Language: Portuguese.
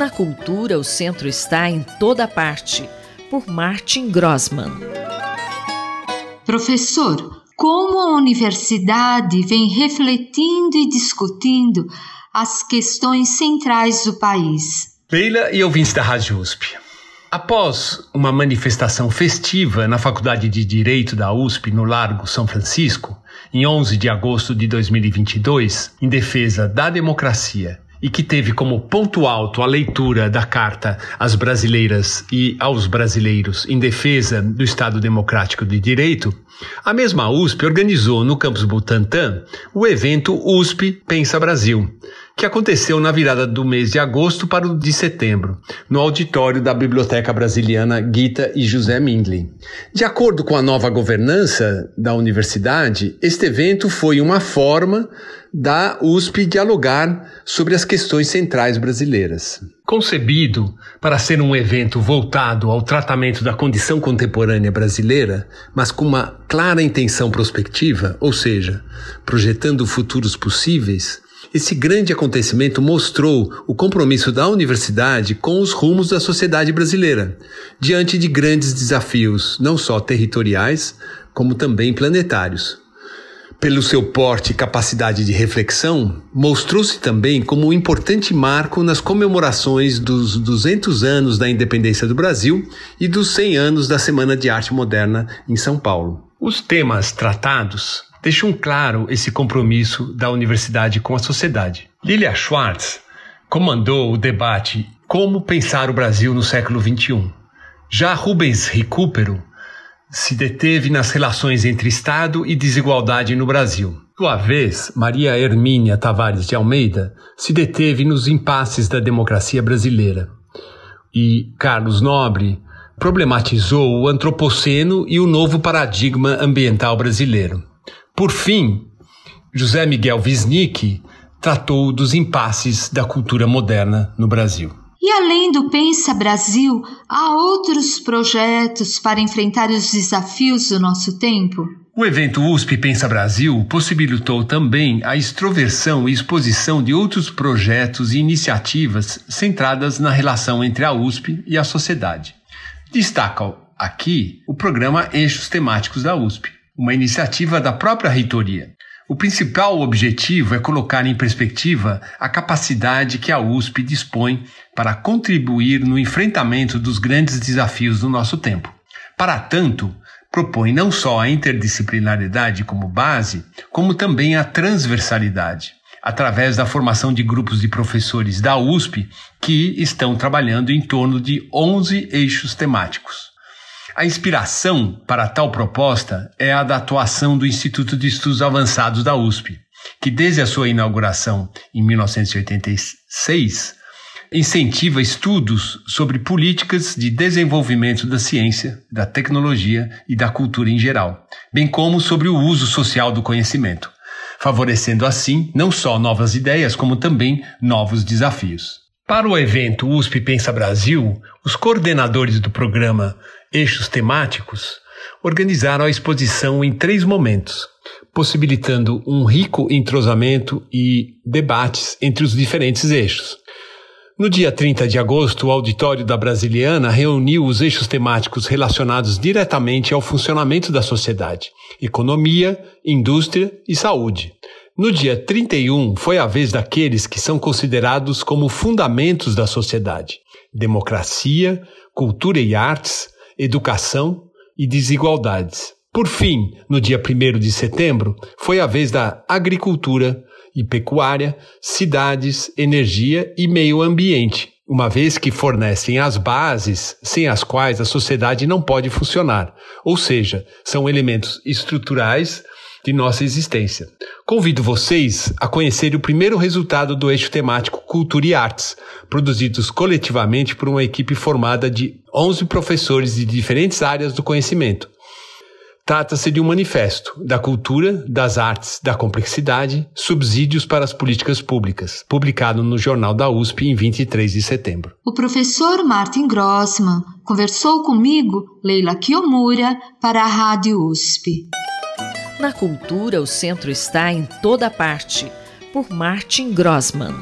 Na cultura, o centro está em toda parte, por Martin Grossman. Professor, como a universidade vem refletindo e discutindo as questões centrais do país? Leila e ouvintes da Rádio USP. Após uma manifestação festiva na Faculdade de Direito da USP, no Largo São Francisco, em 11 de agosto de 2022, em defesa da democracia e que teve como ponto alto a leitura da carta às brasileiras e aos brasileiros em defesa do Estado Democrático de Direito, a mesma USP organizou no campus Butantã o evento USP Pensa Brasil, que aconteceu na virada do mês de agosto para o de setembro, no auditório da Biblioteca Brasiliana Gita e José Mindlin. De acordo com a nova governança da universidade, este evento foi uma forma da USP dialogar sobre as questões centrais brasileiras. Concebido para ser um evento voltado ao tratamento da condição contemporânea brasileira, mas com uma clara intenção prospectiva, ou seja, projetando futuros possíveis, esse grande acontecimento mostrou o compromisso da universidade com os rumos da sociedade brasileira, diante de grandes desafios, não só territoriais, como também planetários. Pelo seu porte e capacidade de reflexão, mostrou-se também como um importante marco nas comemorações dos 200 anos da independência do Brasil e dos 100 anos da Semana de Arte Moderna em São Paulo. Os temas tratados deixam claro esse compromisso da universidade com a sociedade. Lilia Schwartz comandou o debate Como Pensar o Brasil no século XXI. Já Rubens Recupero se deteve nas relações entre Estado e desigualdade no Brasil. Sua vez, Maria Hermínia Tavares de Almeida se deteve nos impasses da democracia brasileira. E Carlos Nobre problematizou o antropoceno e o novo paradigma ambiental brasileiro. Por fim, José Miguel Wisnik tratou dos impasses da cultura moderna no Brasil. E além do Pensa Brasil, há outros projetos para enfrentar os desafios do nosso tempo? O evento USP Pensa Brasil possibilitou também a extroversão e exposição de outros projetos e iniciativas centradas na relação entre a USP e a sociedade. Destaca aqui o programa Eixos Temáticos da USP, uma iniciativa da própria reitoria, o principal objetivo é colocar em perspectiva a capacidade que a USP dispõe para contribuir no enfrentamento dos grandes desafios do nosso tempo. Para tanto, propõe não só a interdisciplinaridade como base, como também a transversalidade, através da formação de grupos de professores da USP que estão trabalhando em torno de 11 eixos temáticos. A inspiração para tal proposta é a da atuação do Instituto de Estudos Avançados da USP, que desde a sua inauguração em 1986 incentiva estudos sobre políticas de desenvolvimento da ciência, da tecnologia e da cultura em geral, bem como sobre o uso social do conhecimento, favorecendo assim não só novas ideias, como também novos desafios. Para o evento USP Pensa Brasil, os coordenadores do programa Eixos Temáticos organizaram a exposição em três momentos, possibilitando um rico entrosamento e debates entre os diferentes eixos. No dia 30 de agosto, o auditório da Brasiliana reuniu os eixos temáticos relacionados diretamente ao funcionamento da sociedade: economia, indústria e saúde. No dia 31, foi a vez daqueles que são considerados como fundamentos da sociedade: democracia, cultura e artes, educação e desigualdades. Por fim, no dia 1 de setembro, foi a vez da agricultura e pecuária, cidades, energia e meio ambiente, uma vez que fornecem as bases sem as quais a sociedade não pode funcionar, ou seja, são elementos estruturais de nossa existência. Convido vocês a conhecer o primeiro resultado do eixo temático Cultura e Artes, produzidos coletivamente por uma equipe formada de 11 professores de diferentes áreas do conhecimento. Trata-se de um manifesto da cultura, das artes, da complexidade, subsídios para as políticas públicas, publicado no Jornal da USP em 23 de setembro. O professor Martin Grossman conversou comigo, Leila Kiyomura, para a Rádio USP. Na cultura, o centro está em toda parte, por Martin Grossman.